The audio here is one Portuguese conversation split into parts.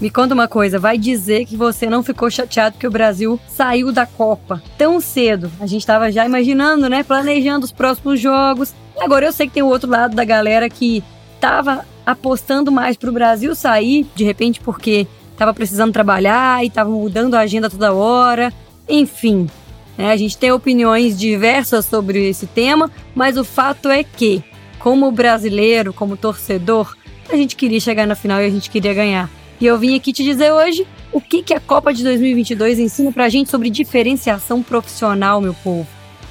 Me conta uma coisa, vai dizer que você não ficou chateado que o Brasil saiu da Copa tão cedo. A gente estava já imaginando, né, planejando os próximos jogos. Agora eu sei que tem o outro lado da galera que tava apostando mais pro Brasil sair, de repente porque tava precisando trabalhar e tava mudando a agenda toda hora. Enfim, né, a gente tem opiniões diversas sobre esse tema, mas o fato é que, como brasileiro, como torcedor, a gente queria chegar na final e a gente queria ganhar. E eu vim aqui te dizer hoje o que, que a Copa de 2022 ensina pra gente sobre diferenciação profissional, meu povo.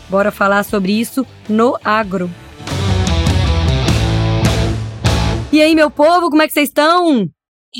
Bora falar sobre isso no agro. E aí, meu povo, como é que vocês estão?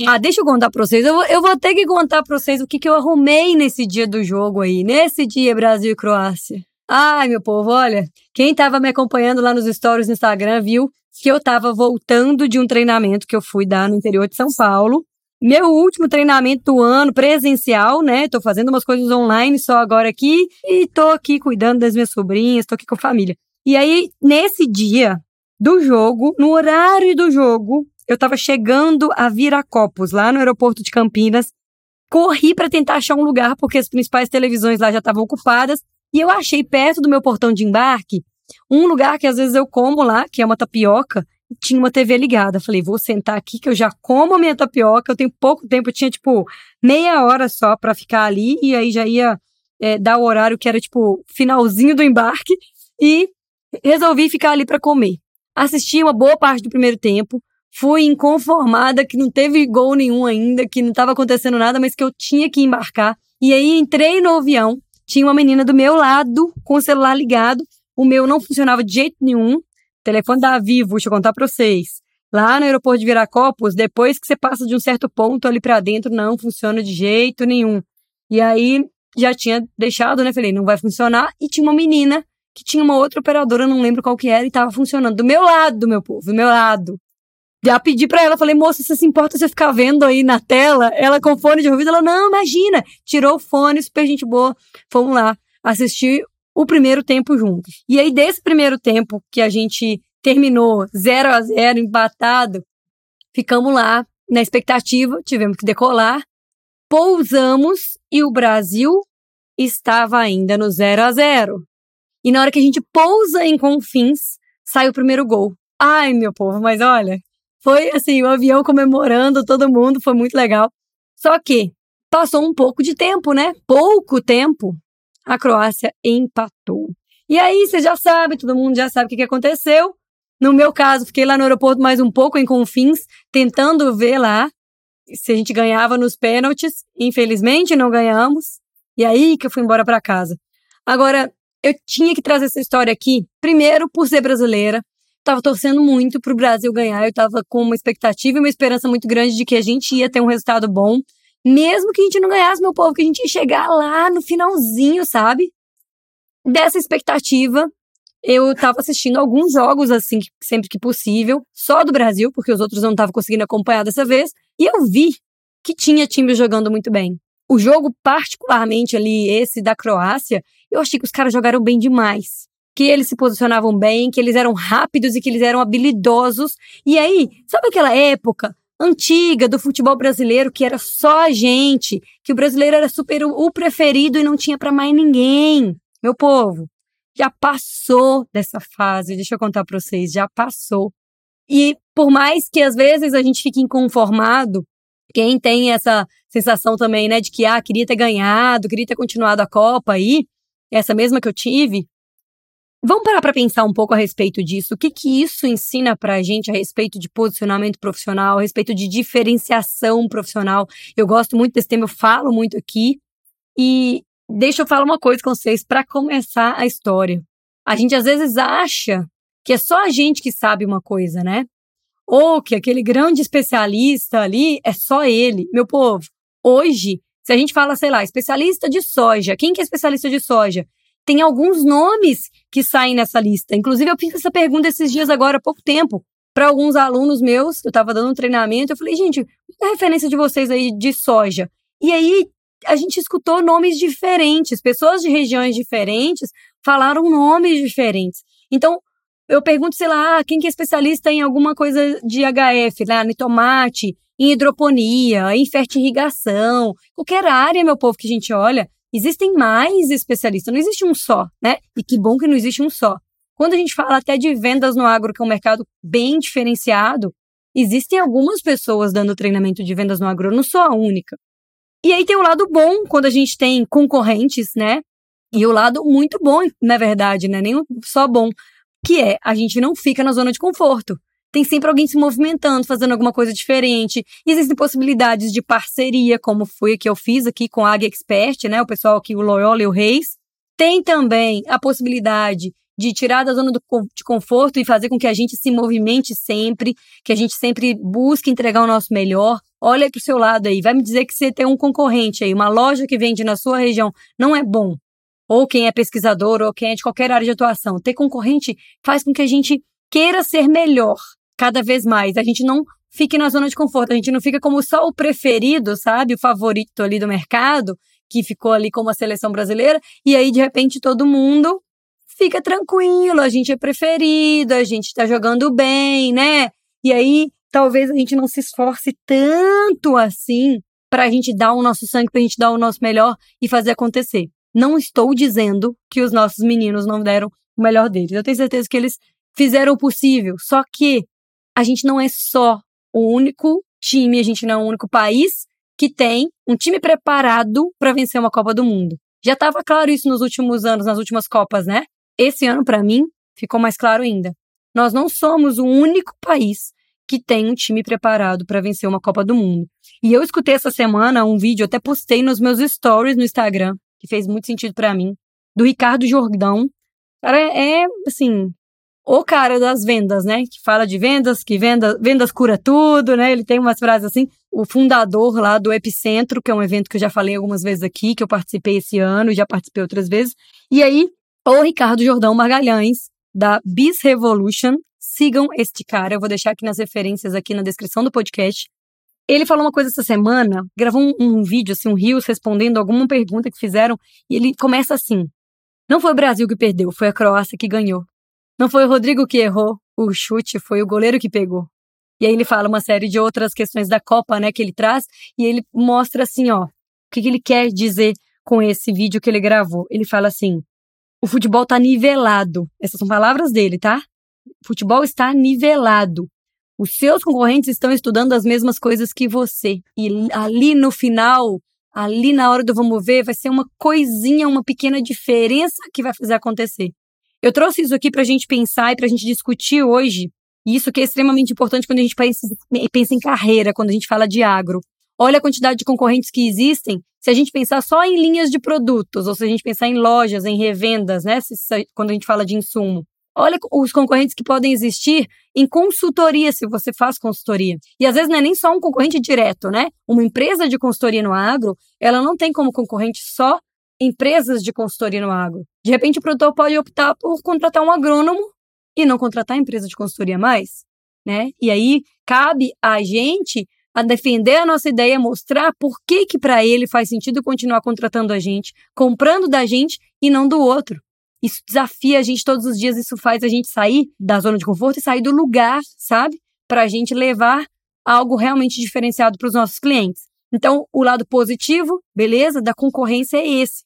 Ah, deixa eu contar pra vocês. Eu vou, eu vou ter que contar pra vocês o que, que eu arrumei nesse dia do jogo aí. Nesse dia Brasil e Croácia. Ai, meu povo, olha. Quem tava me acompanhando lá nos stories no Instagram viu que eu tava voltando de um treinamento que eu fui dar no interior de São Paulo. Meu último treinamento do ano presencial, né? Tô fazendo umas coisas online só agora aqui e tô aqui cuidando das minhas sobrinhas, tô aqui com a família. E aí, nesse dia, do jogo, no horário do jogo, eu estava chegando a Viracopos, lá no aeroporto de Campinas. Corri para tentar achar um lugar, porque as principais televisões lá já estavam ocupadas. E eu achei perto do meu portão de embarque um lugar que às vezes eu como lá, que é uma tapioca, tinha uma TV ligada. Falei, vou sentar aqui que eu já como a minha tapioca. Eu tenho pouco tempo, eu tinha tipo meia hora só para ficar ali, e aí já ia é, dar o horário que era tipo finalzinho do embarque. E resolvi ficar ali para comer assisti uma boa parte do primeiro tempo, fui inconformada que não teve gol nenhum ainda, que não estava acontecendo nada, mas que eu tinha que embarcar. E aí entrei no avião, tinha uma menina do meu lado com o celular ligado, o meu não funcionava de jeito nenhum. Telefone da Vivo, deixa eu contar para vocês. Lá no aeroporto de Viracopos, depois que você passa de um certo ponto ali para dentro, não funciona de jeito nenhum. E aí já tinha deixado, né? Falei, não vai funcionar. E tinha uma menina que tinha uma outra operadora, não lembro qual que era, e tava funcionando do meu lado, meu povo, do meu lado. Já pedi pra ela, falei, moça, você se importa você ficar vendo aí na tela? Ela com fone de ouvido, ela, não, imagina. Tirou o fone, super gente boa. Fomos lá assistir o primeiro tempo juntos. E aí, desse primeiro tempo que a gente terminou 0 a 0 empatado, ficamos lá na expectativa, tivemos que decolar, pousamos e o Brasil estava ainda no 0 a 0 e na hora que a gente pousa em Confins, sai o primeiro gol. Ai, meu povo, mas olha, foi assim, o avião comemorando, todo mundo, foi muito legal. Só que passou um pouco de tempo, né? Pouco tempo, a Croácia empatou. E aí, você já sabe, todo mundo já sabe o que, aconteceu. No meu caso, fiquei lá no aeroporto mais um pouco em Confins, tentando ver lá se a gente ganhava nos pênaltis. Infelizmente, não ganhamos. E aí que eu fui embora para casa. Agora, eu tinha que trazer essa história aqui, primeiro por ser brasileira. Tava torcendo muito pro Brasil ganhar, eu tava com uma expectativa e uma esperança muito grande de que a gente ia ter um resultado bom. Mesmo que a gente não ganhasse, meu povo, que a gente ia chegar lá no finalzinho, sabe? Dessa expectativa, eu tava assistindo alguns jogos, assim, sempre que possível, só do Brasil, porque os outros eu não tava conseguindo acompanhar dessa vez, e eu vi que tinha times jogando muito bem. O jogo, particularmente ali, esse da Croácia, eu achei que os caras jogaram bem demais. Que eles se posicionavam bem, que eles eram rápidos e que eles eram habilidosos. E aí, sabe aquela época antiga do futebol brasileiro que era só a gente, que o brasileiro era super o preferido e não tinha para mais ninguém? Meu povo, já passou dessa fase, deixa eu contar para vocês, já passou. E por mais que às vezes a gente fique inconformado, quem tem essa sensação também, né, de que ah, queria ter ganhado, queria ter continuado a Copa aí, essa mesma que eu tive, vamos parar para pensar um pouco a respeito disso. O que que isso ensina para a gente a respeito de posicionamento profissional, a respeito de diferenciação profissional? Eu gosto muito desse tema, eu falo muito aqui. E deixa eu falar uma coisa com vocês para começar a história. A gente às vezes acha que é só a gente que sabe uma coisa, né? Ou que aquele grande especialista ali é só ele. Meu povo, hoje se a gente fala, sei lá, especialista de soja, quem que é especialista de soja? Tem alguns nomes que saem nessa lista. Inclusive, eu fiz essa pergunta esses dias agora, há pouco tempo, para alguns alunos meus, eu estava dando um treinamento, eu falei, gente, qual é a referência de vocês aí de soja? E aí, a gente escutou nomes diferentes, pessoas de regiões diferentes falaram nomes diferentes. Então, eu pergunto, sei lá, quem que é especialista em alguma coisa de HF, lá, no tomate, em hidroponia, em fertirrigação, qualquer área, meu povo, que a gente olha, existem mais especialistas, não existe um só, né? E que bom que não existe um só. Quando a gente fala até de vendas no agro, que é um mercado bem diferenciado, existem algumas pessoas dando treinamento de vendas no agro, eu não sou a única. E aí tem o lado bom quando a gente tem concorrentes, né? E o lado muito bom, na verdade, né? Nem só bom, que é a gente não fica na zona de conforto. Tem sempre alguém se movimentando, fazendo alguma coisa diferente. Existem possibilidades de parceria, como foi que eu fiz aqui com a Águia Expert, né? O pessoal aqui, o Loyola e o Reis. Tem também a possibilidade de tirar da zona do, de conforto e fazer com que a gente se movimente sempre, que a gente sempre busque entregar o nosso melhor. Olha para o seu lado aí, vai me dizer que você tem um concorrente aí, uma loja que vende na sua região, não é bom. Ou quem é pesquisador, ou quem é de qualquer área de atuação. Ter concorrente faz com que a gente queira ser melhor cada vez mais. A gente não fique na zona de conforto, a gente não fica como só o preferido, sabe? O favorito ali do mercado, que ficou ali como a seleção brasileira, e aí de repente todo mundo fica tranquilo, a gente é preferido, a gente tá jogando bem, né? E aí talvez a gente não se esforce tanto assim para a gente dar o nosso sangue, para a gente dar o nosso melhor e fazer acontecer. Não estou dizendo que os nossos meninos não deram o melhor deles. Eu tenho certeza que eles fizeram o possível. Só que a gente não é só o único time, a gente não é o único país que tem um time preparado para vencer uma Copa do Mundo. Já estava claro isso nos últimos anos, nas últimas Copas, né? Esse ano, para mim, ficou mais claro ainda. Nós não somos o único país que tem um time preparado para vencer uma Copa do Mundo. E eu escutei essa semana um vídeo, até postei nos meus stories no Instagram, que fez muito sentido para mim, do Ricardo Jordão. Cara, é, assim, o cara das vendas, né? Que fala de vendas, que venda, vendas cura tudo, né? Ele tem umas frases assim. O fundador lá do Epicentro, que é um evento que eu já falei algumas vezes aqui, que eu participei esse ano, já participei outras vezes. E aí, ou Ricardo Jordão Margalhães, da Biz Revolution. Sigam este cara, eu vou deixar aqui nas referências aqui na descrição do podcast. Ele falou uma coisa essa semana, gravou um, um vídeo, assim, um Rios, respondendo alguma pergunta que fizeram, e ele começa assim: Não foi o Brasil que perdeu, foi a Croácia que ganhou. Não foi o Rodrigo que errou o chute, foi o goleiro que pegou. E aí ele fala uma série de outras questões da Copa, né, que ele traz, e ele mostra assim, ó, o que, que ele quer dizer com esse vídeo que ele gravou. Ele fala assim: o futebol está nivelado. Essas são palavras dele, tá? O futebol está nivelado. Os seus concorrentes estão estudando as mesmas coisas que você. E ali no final, ali na hora do vamos ver, vai ser uma coisinha, uma pequena diferença que vai fazer acontecer. Eu trouxe isso aqui para a gente pensar e para a gente discutir hoje. Isso que é extremamente importante quando a gente pensa, pensa em carreira, quando a gente fala de agro. Olha a quantidade de concorrentes que existem. Se a gente pensar só em linhas de produtos, ou se a gente pensar em lojas, em revendas, né? Se, quando a gente fala de insumo. Olha os concorrentes que podem existir em consultoria, se você faz consultoria. E às vezes não é nem só um concorrente direto, né? Uma empresa de consultoria no agro, ela não tem como concorrente só empresas de consultoria no agro. De repente, o produtor pode optar por contratar um agrônomo e não contratar a empresa de consultoria mais, né? E aí cabe a gente a defender a nossa ideia, mostrar por que que para ele faz sentido continuar contratando a gente, comprando da gente e não do outro. Isso desafia a gente todos os dias, isso faz a gente sair da zona de conforto e sair do lugar, sabe? Para a gente levar algo realmente diferenciado para os nossos clientes. Então, o lado positivo, beleza, da concorrência é esse.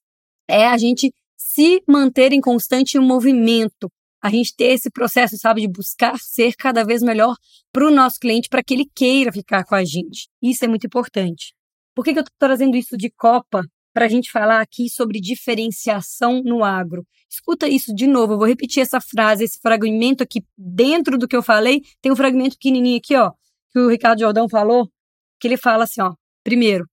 É a gente se manter em constante movimento, a gente ter esse processo, sabe, de buscar ser cada vez melhor para o nosso cliente, para que ele queira ficar com a gente. Isso é muito importante. Por que, que eu estou trazendo isso de Copa para a gente falar aqui sobre diferenciação no agro? Escuta isso de novo, eu vou repetir essa frase, esse fragmento aqui dentro do que eu falei. Tem um fragmento pequenininho aqui, ó, que o Ricardo Jordão falou, que ele fala assim, ó, primeiro,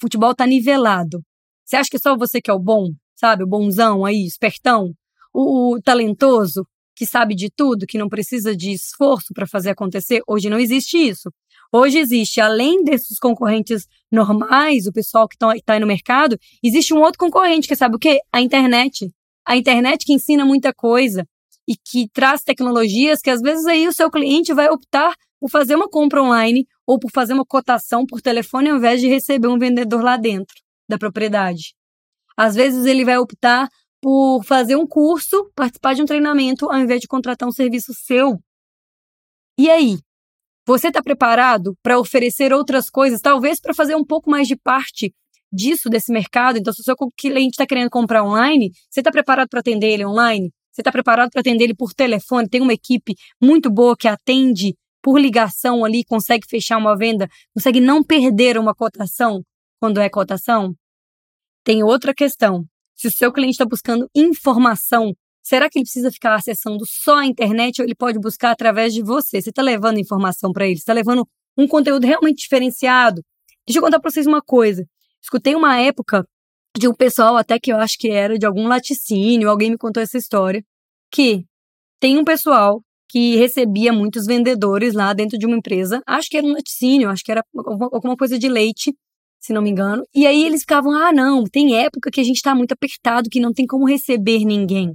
futebol tá nivelado. Você acha que só você que é o bom, sabe, o bonzão aí, espertão, o, o talentoso, que sabe de tudo, que não precisa de esforço para fazer acontecer. Hoje não existe isso. Hoje existe, além desses concorrentes normais, o pessoal que está tá aí no mercado, existe um outro concorrente que sabe o quê? A internet. A internet que ensina muita coisa e que traz tecnologias que às vezes aí o seu cliente vai optar por fazer uma compra online ou por fazer uma cotação por telefone ao invés de receber um vendedor lá dentro da propriedade. Às vezes ele vai optar por fazer um curso, participar de um treinamento, ao invés de contratar um serviço seu. E aí? Você está preparado para oferecer outras coisas, talvez para fazer um pouco mais de parte disso, desse mercado? Então, se o seu cliente está querendo comprar online, você está preparado para atender ele online? Você está preparado para atender ele por telefone? Tem uma equipe muito boa que atende por ligação ali, consegue fechar uma venda, consegue não perder uma cotação quando é cotação? Tem outra questão. Se o seu cliente está buscando informação, será que ele precisa ficar acessando só a internet ou ele pode buscar através de você? Você está levando informação para ele? Você está levando um conteúdo realmente diferenciado? Deixa eu contar para vocês uma coisa. Escutei uma época de um pessoal, até que eu acho que era de algum laticínio, alguém me contou essa história, que tem um pessoal que recebia muitos vendedores lá dentro de uma empresa, acho que era um laticínio, acho que era alguma coisa de leite, se não me engano. E aí eles ficavam, ah, não, tem época que a gente está muito apertado, que não tem como receber ninguém.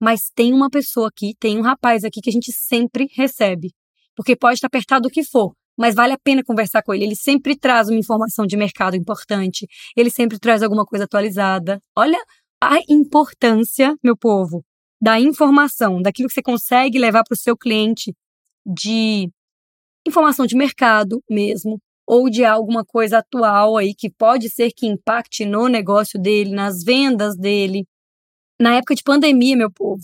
Mas tem uma pessoa aqui, tem um rapaz aqui que a gente sempre recebe. Porque pode estar apertado o que for, mas vale a pena conversar com ele. Ele sempre traz uma informação de mercado importante, ele sempre traz alguma coisa atualizada. Olha a importância, meu povo, da informação, daquilo que você consegue levar para o seu cliente de informação de mercado mesmo, ou de alguma coisa atual aí que pode ser que impacte no negócio dele, nas vendas dele. Na época de pandemia, meu povo,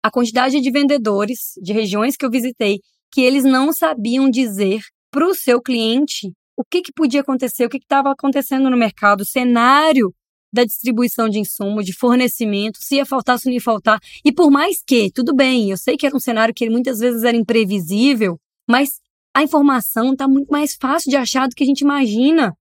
a quantidade de vendedores de regiões que eu visitei que eles não sabiam dizer para o seu cliente o que, que podia acontecer, o que estava acontecendo no mercado, o cenário da distribuição de insumo, de fornecimento, se ia faltar, se não ia faltar. E por mais que, tudo bem, eu sei que era um cenário que muitas vezes era imprevisível, mas a informação está muito mais fácil de achar do que a gente imagina.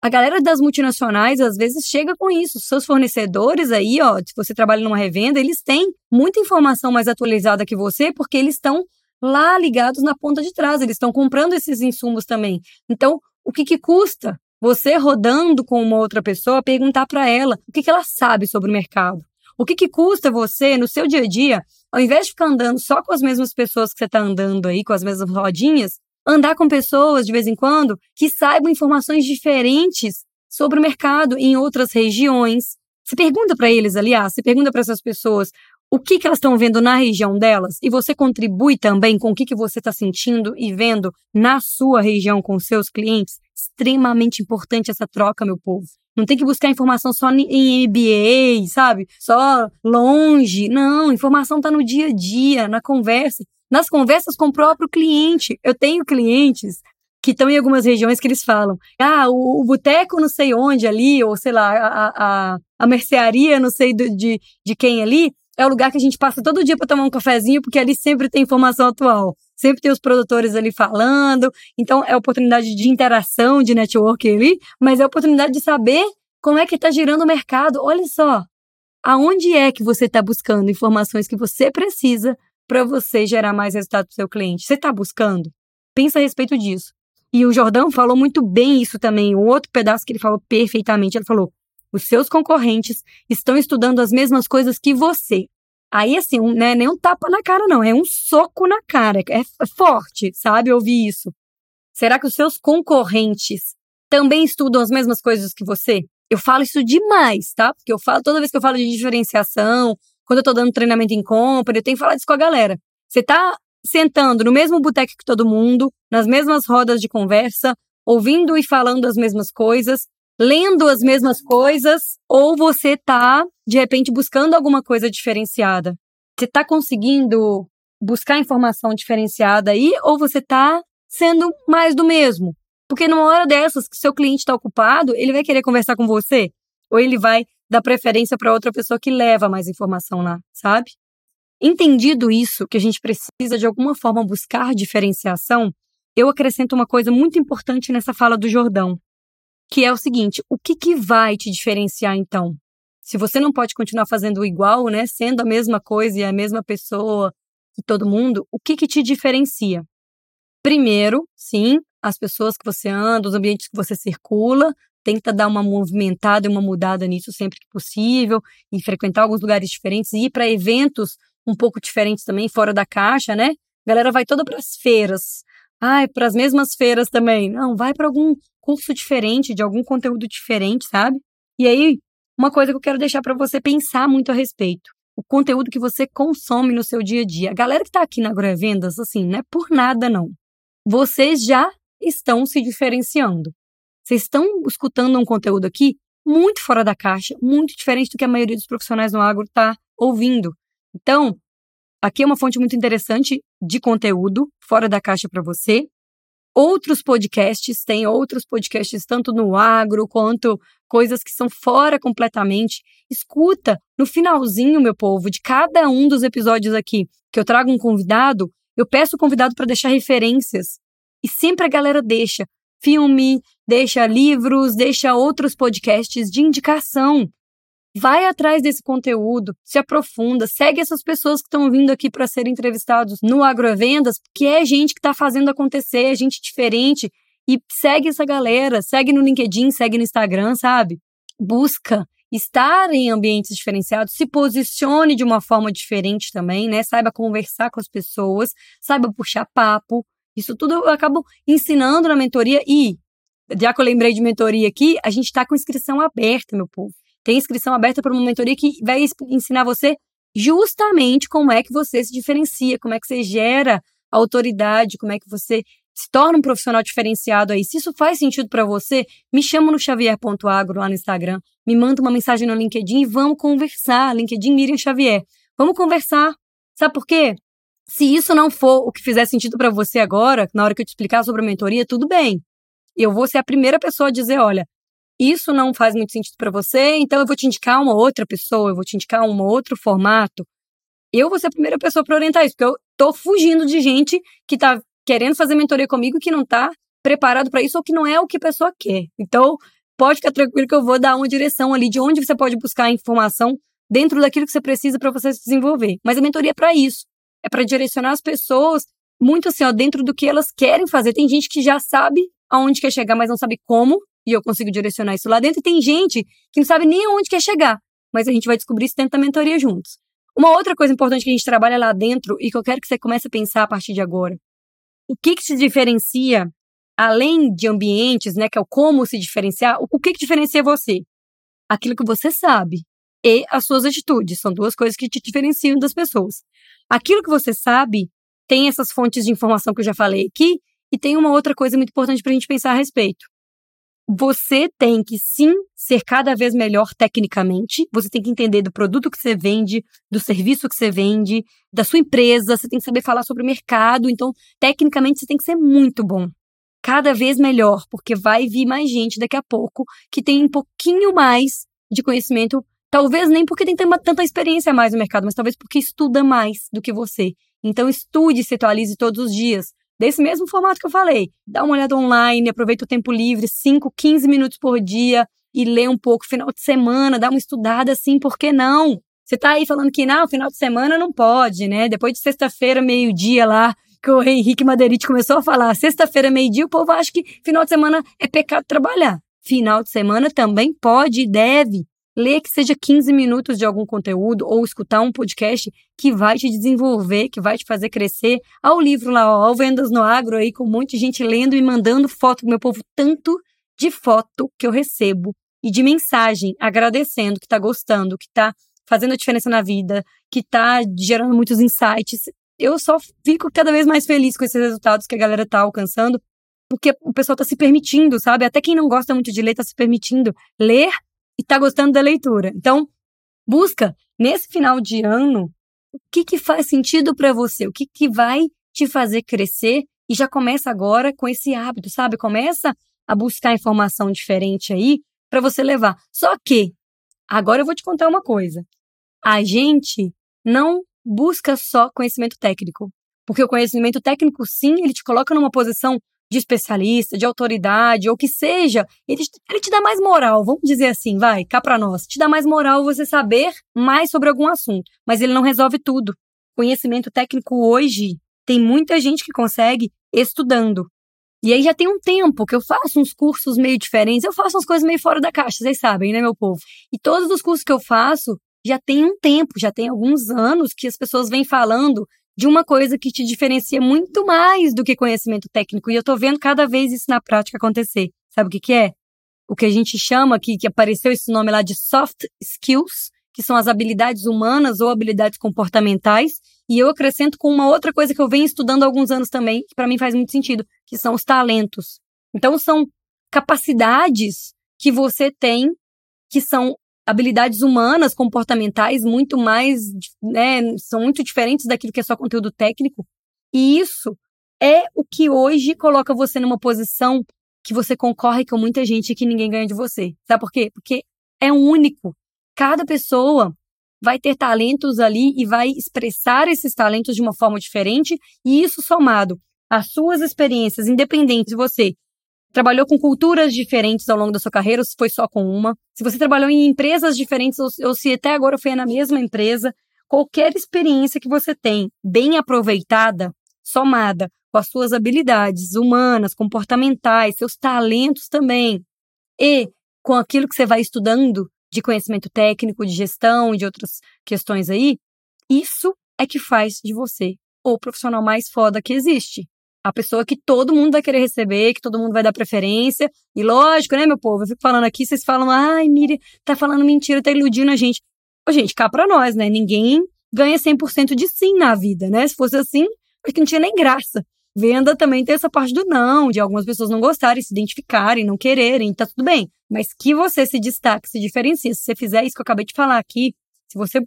A galera das multinacionais às vezes chega com isso. Seus fornecedores aí, ó, se você trabalha numa revenda, eles têm muita informação mais atualizada que você, porque eles estão lá ligados na ponta de trás, eles estão comprando esses insumos também. Então, o que, que custa você rodando com uma outra pessoa perguntar para ela o que, que ela sabe sobre o mercado? O que, que custa você, no seu dia a dia, ao invés de ficar andando só com as mesmas pessoas que você está andando aí, com as mesmas rodinhas, andar com pessoas de vez em quando que saibam informações diferentes sobre o mercado em outras regiões. Se pergunta para eles, aliás, se pergunta para essas pessoas o que, que elas estão vendo na região delas e você contribui também com o que, que você está sentindo e vendo na sua região com seus clientes. Extremamente importante essa troca, meu povo. Não tem que buscar informação só em MBA, sabe? Só longe. Não, informação está no dia a dia, na conversa nas conversas com o próprio cliente. Eu tenho clientes que estão em algumas regiões que eles falam: ah, o, o boteco não sei onde ali, ou sei lá, a, a, a mercearia não sei do, de, de quem ali, é o lugar que a gente passa todo dia para tomar um cafezinho, porque ali sempre tem informação atual. Sempre tem os produtores ali falando. Então, é oportunidade de interação, de network ali, mas é oportunidade de saber como é que está girando o mercado. Olha só, aonde é que você está buscando informações que você precisa para você gerar mais resultado para o seu cliente? Você está buscando? Pensa a respeito disso. E o Jordão falou muito bem isso também. O outro pedaço que ele falou perfeitamente, ele falou: os seus concorrentes estão estudando as mesmas coisas que você. Aí, assim, um, não é nem um tapa na cara, não, é um soco na cara. É, é forte, sabe, ouvir isso. Será que os seus concorrentes também estudam as mesmas coisas que você? Eu falo isso demais, tá? Porque eu falo, toda vez que eu falo de diferenciação, quando eu tô dando treinamento em compra, eu tenho que falar isso com a galera. Você tá sentando no mesmo boteco que todo mundo, nas mesmas rodas de conversa, ouvindo e falando as mesmas coisas, lendo as mesmas coisas, ou você tá, de repente, buscando alguma coisa diferenciada? Você tá conseguindo buscar informação diferenciada aí, ou você tá sendo mais do mesmo? Porque numa hora dessas que seu cliente está ocupado, ele vai querer conversar com você, ou ele vai dar preferência para outra pessoa que leva mais informação lá, sabe? Entendido isso, que a gente precisa de alguma forma buscar diferenciação, eu acrescento uma coisa muito importante nessa fala do Jordão, que é o seguinte: o que, que vai te diferenciar então? Se você não pode continuar fazendo igual, né, sendo a mesma coisa e a mesma pessoa que todo mundo, o que, que te diferencia? Primeiro, sim, as pessoas que você anda, os ambientes que você circula, tenta dar uma movimentada e uma mudada nisso sempre que possível, e frequentar alguns lugares diferentes, e ir para eventos um pouco diferentes também, fora da caixa, né? A galera vai toda para as feiras. Ai, para as mesmas feiras também. Não, vai para algum curso diferente, de algum conteúdo diferente, sabe? E aí, uma coisa que eu quero deixar para você pensar muito a respeito. O conteúdo que você consome no seu dia a dia. A galera que está aqui na Agrovendas, assim, não é por nada, não. vocês já estão se diferenciando. Vocês estão escutando um conteúdo aqui muito fora da caixa, muito diferente do que a maioria dos profissionais no agro está ouvindo. Então, aqui é uma fonte muito interessante de conteúdo fora da caixa para você. Outros podcasts, tem outros podcasts tanto no agro quanto coisas que são fora completamente. Escuta no finalzinho, meu povo, de cada um dos episódios aqui que eu trago um convidado, eu peço o convidado para deixar referências. E sempre a galera deixa filme, deixa livros, deixa outros podcasts de indicação. Vai atrás desse conteúdo, se aprofunda, segue essas pessoas que estão vindo aqui para serem entrevistados no Agrovendas, que é gente que está fazendo acontecer, é gente diferente. E segue essa galera, segue no LinkedIn, segue no Instagram, sabe? Busca estar em ambientes diferenciados, se posicione de uma forma diferente também, né? Saiba conversar com as pessoas, saiba puxar papo. Isso tudo eu acabo ensinando na mentoria e, já que eu lembrei de mentoria aqui, a gente está com inscrição aberta, meu povo. Tem inscrição aberta para uma mentoria que vai ensinar você justamente como é que você se diferencia, como é que você gera autoridade, como é que você se torna um profissional diferenciado aí. Se isso faz sentido para você, me chama no xavier.agro lá no Instagram, me manda uma mensagem no LinkedIn e vamos conversar. LinkedIn Miriam Xavier. Vamos conversar. Sabe por quê? Se isso não for o que fizer sentido para você agora, na hora que eu te explicar sobre a mentoria, tudo bem. Eu vou ser a primeira pessoa a dizer, olha, isso não faz muito sentido para você, então eu vou te indicar uma outra pessoa, eu vou te indicar um outro formato. Eu vou ser a primeira pessoa para orientar isso, porque eu tô fugindo de gente que tá querendo fazer mentoria comigo que não tá preparado para isso ou que não é o que a pessoa quer. Então, pode ficar tranquilo que eu vou dar uma direção ali de onde você pode buscar informação dentro daquilo que você precisa para você se desenvolver. Mas a mentoria é para isso. É para direcionar as pessoas muito assim, ó, dentro do que elas querem fazer. Tem gente que já sabe aonde quer chegar, mas não sabe como, e eu consigo direcionar isso lá dentro. E tem gente que não sabe nem aonde quer chegar, mas a gente vai descobrir isso dentro da mentoria juntos. Uma outra coisa importante que a gente trabalha lá dentro e que eu quero que você comece a pensar a partir de agora o que, que se diferencia, além de ambientes, né, que é o como se diferenciar, o, que, que diferencia você? Aquilo que você sabe e as suas atitudes. São duas coisas que te diferenciam das pessoas. Aquilo que você sabe tem essas fontes de informação que eu já falei aqui, e tem uma outra coisa muito importante para a gente pensar a respeito você tem que sim ser cada vez melhor tecnicamente. Você tem que entender do produto que você vende, do serviço que você vende, da sua empresa. Você tem que saber falar sobre o mercado. Então, tecnicamente, você tem que ser muito bom. Cada vez melhor, porque vai vir mais gente daqui a pouco que tem um pouquinho mais de conhecimento. Talvez nem porque tem tanta experiência mais no mercado, mas talvez porque estuda mais do que você. Então, estude, se atualize todos os dias desse mesmo formato que eu falei. Dá uma olhada online, aproveita o tempo livre, 5, 15 minutos por dia e lê um pouco final de semana, dá uma estudada assim, por que não? Você tá aí falando que não, final de semana não pode, né? Depois de sexta-feira, meio-dia lá, que o Henrique Madeirite começou a falar, sexta-feira, meio-dia, o povo acha que final de semana é pecado trabalhar. Final de semana também pode e deve ler que seja 15 minutos de algum conteúdo ou escutar um podcast que vai te desenvolver, que vai te fazer crescer. Ao livro lá, ó, Vendas no Agro aí, com um monte de gente lendo e mandando foto meu povo, tanto de foto que eu recebo e de mensagem agradecendo que tá gostando, que tá fazendo a diferença na vida, que tá gerando muitos insights. Eu só fico cada vez mais feliz com esses resultados que a galera tá alcançando, porque o pessoal tá se permitindo, sabe? Até quem não gosta muito de ler tá se permitindo ler e está gostando da leitura. Então, busca nesse final de ano o que, que faz sentido para você, o que, que vai te fazer crescer e já começa agora com esse hábito, sabe? Começa a buscar informação diferente aí para você levar. Só que agora eu vou te contar uma coisa. A gente não busca só conhecimento técnico, porque o conhecimento técnico sim, ele te coloca numa posição de especialista, de autoridade, ou que seja, ele, ele te dá mais moral, vamos dizer assim, vai, cá pra nós. Te dá mais moral você saber mais sobre algum assunto, mas ele não resolve tudo. Conhecimento técnico hoje tem muita gente que consegue estudando. E aí já tem um tempo que eu faço uns cursos meio diferentes, eu faço umas coisas meio fora da caixa, vocês sabem, né, meu povo? E todos os cursos que eu faço já tem um tempo, já tem alguns anos que as pessoas vêm falando de uma coisa que te diferencia muito mais do que conhecimento técnico. E eu tô vendo cada vez isso na prática acontecer. Sabe o que, que é? O que a gente chama aqui, que apareceu esse nome lá de soft skills, que são as habilidades humanas ou habilidades comportamentais, E eu acrescento com uma outra coisa que eu venho estudando há alguns anos também, que para mim faz muito sentido, que são os talentos. Então são capacidades que você tem que são habilidades humanas, comportamentais, muito mais, né, são muito diferentes daquilo que é só conteúdo técnico. E isso é o que hoje coloca você numa posição que você concorre com muita gente que ninguém ganha de você. Sabe por quê? Porque é único. Cada pessoa vai ter talentos ali e vai expressar esses talentos de uma forma diferente, e isso somado às suas experiências, independente de você trabalhou com culturas diferentes ao longo da sua carreira, ou se foi só com uma, se você trabalhou em empresas diferentes, ou, ou se até agora foi na mesma empresa, qualquer experiência que você tem bem aproveitada, somada com as suas habilidades humanas, comportamentais, seus talentos também, e com aquilo que você vai estudando de conhecimento técnico, de gestão e de outras questões aí, isso é que faz de você o profissional mais foda que existe. A pessoa que todo mundo vai querer receber, que todo mundo vai dar preferência. E lógico, né, meu povo? Eu fico falando aqui, vocês falam, ai, Miriam, tá falando mentira, tá iludindo a gente. Ô, gente, cá pra nós, né? Ninguém ganha 100% de sim na vida, né? Se fosse assim, acho que não tinha nem graça. Venda também tem essa parte do não, de algumas pessoas não gostarem, se identificarem, não quererem, tá tudo bem. Mas que você se destaque, se diferencie, se você fizer isso que eu acabei de falar aqui, se você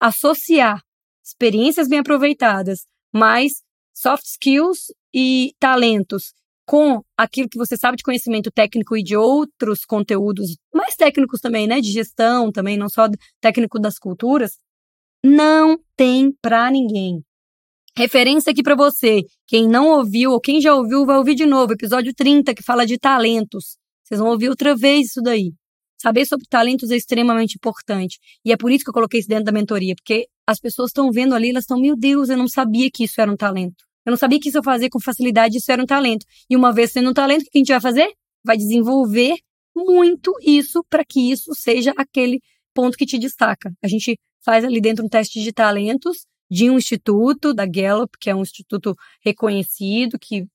associar experiências bem aproveitadas, mais soft skills e talentos com aquilo que você sabe de conhecimento técnico e de outros conteúdos, mais técnicos também, né, de gestão também, não só técnico das culturas, não tem para ninguém. Referência aqui para você. Quem não ouviu ou quem já ouviu vai ouvir de novo, episódio 30 que fala de talentos. Vocês vão ouvir outra vez isso daí. Saber sobre talentos é extremamente importante. E é por isso que eu coloquei isso dentro da mentoria, porque as pessoas estão vendo ali, elas estão, meu Deus, eu não sabia que isso era um talento. Eu não sabia que isso eu fazia com facilidade, isso era um talento. E uma vez sendo um talento, o que a gente vai fazer? Vai desenvolver muito isso para que isso seja aquele ponto que te destaca. A gente faz ali dentro um teste de talentos de um instituto, da Gallup, que é um instituto reconhecido, que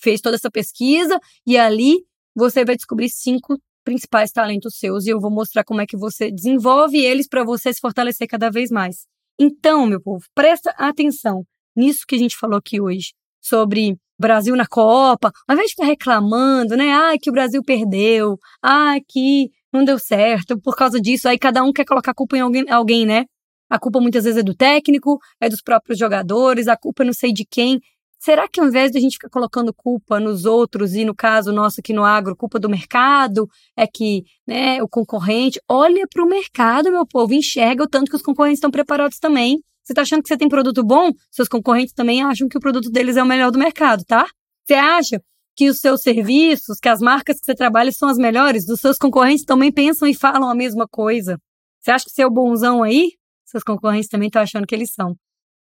fez toda essa pesquisa, e ali você vai descobrir cinco principais talentos seus e eu vou mostrar como é que você desenvolve eles para você se fortalecer cada vez mais. Então, meu povo, presta atenção nisso que a gente falou aqui hoje, sobre Brasil na Copa, ao invés de ficar reclamando, né? Ah, que o Brasil perdeu, ah, que não deu certo por causa disso, aí cada um quer colocar a culpa em alguém, alguém, né? A culpa muitas vezes é do técnico, é dos próprios jogadores, a culpa não sei de quem. Será que ao invés de a gente ficar colocando culpa nos outros, e no caso nosso aqui no agro, culpa do mercado, é que né, o concorrente, olha para o mercado, meu povo, enxerga o tanto que os concorrentes estão preparados também você está achando que você tem produto bom? Seus concorrentes também acham que o produto deles é o melhor do mercado, tá? Você acha que os seus serviços, que as marcas que você trabalha são as melhores? Os seus concorrentes também pensam e falam a mesma coisa. Você acha que você é o bonzão aí? Seus concorrentes também estão achando que eles são.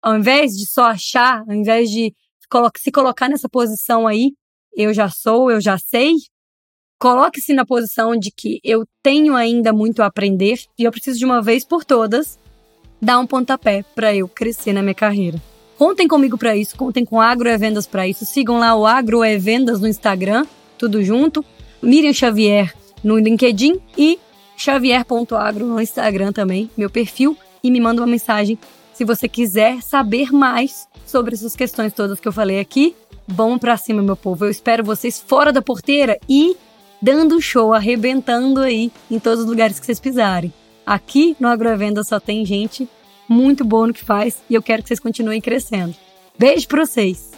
Ao invés de só achar, ao invés de se colocar nessa posição aí, eu já sou, eu já sei, coloque-se na posição de que eu tenho ainda muito a aprender e eu preciso de uma vez por todas dar um pontapé para eu crescer na minha carreira. Contem comigo para isso, contem com Agro é Vendas para isso. Sigam lá o Agro é Vendas no Instagram, tudo junto. Miriam Xavier no LinkedIn e xavier.agro no Instagram também, meu perfil, e me manda uma mensagem se você quiser saber mais sobre essas questões todas que eu falei aqui. Vamos para cima, meu povo. Eu espero vocês fora da porteira e dando show, arrebentando aí em todos os lugares que vocês pisarem. Aqui no Agrovenda só tem gente muito boa no que faz e eu quero que vocês continuem crescendo. Beijo para vocês!